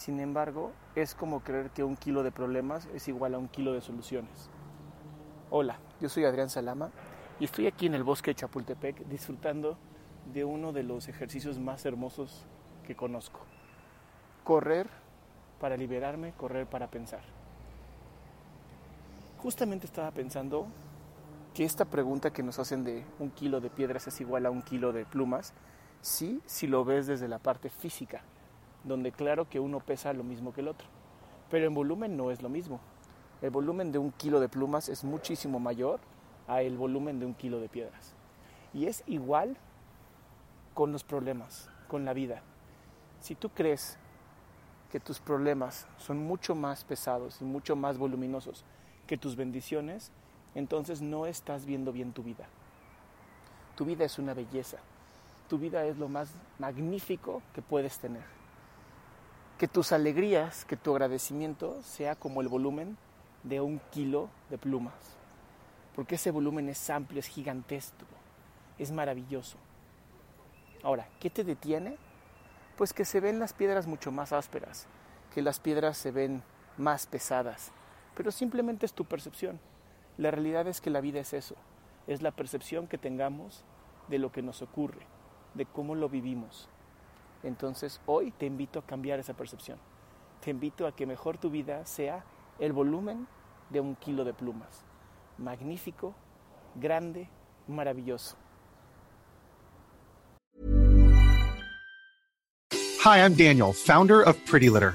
Sin embargo, es como creer que un kilo de problemas es igual a un kilo de soluciones. Hola, yo soy Adrián Salama y estoy aquí en el bosque de Chapultepec disfrutando de uno de los ejercicios más hermosos que conozco. Correr para liberarme, correr para pensar. Justamente estaba pensando que esta pregunta que nos hacen de un kilo de piedras es igual a un kilo de plumas, sí, si lo ves desde la parte física, donde claro que uno pesa lo mismo que el otro, pero en volumen no es lo mismo. El volumen de un kilo de plumas es muchísimo mayor a el volumen de un kilo de piedras. Y es igual con los problemas, con la vida. Si tú crees que tus problemas son mucho más pesados y mucho más voluminosos que tus bendiciones, entonces no estás viendo bien tu vida. Tu vida es una belleza. Tu vida es lo más magnífico que puedes tener. Que tus alegrías, que tu agradecimiento sea como el volumen de un kilo de plumas. Porque ese volumen es amplio, es gigantesco, es maravilloso. Ahora, ¿qué te detiene? Pues que se ven las piedras mucho más ásperas, que las piedras se ven más pesadas, pero simplemente es tu percepción. La realidad es que la vida es eso, es la percepción que tengamos de lo que nos ocurre, de cómo lo vivimos. Entonces hoy te invito a cambiar esa percepción. Te invito a que mejor tu vida sea el volumen de un kilo de plumas. Magnífico, grande, maravilloso. Hi, I'm Daniel, founder of Pretty Litter.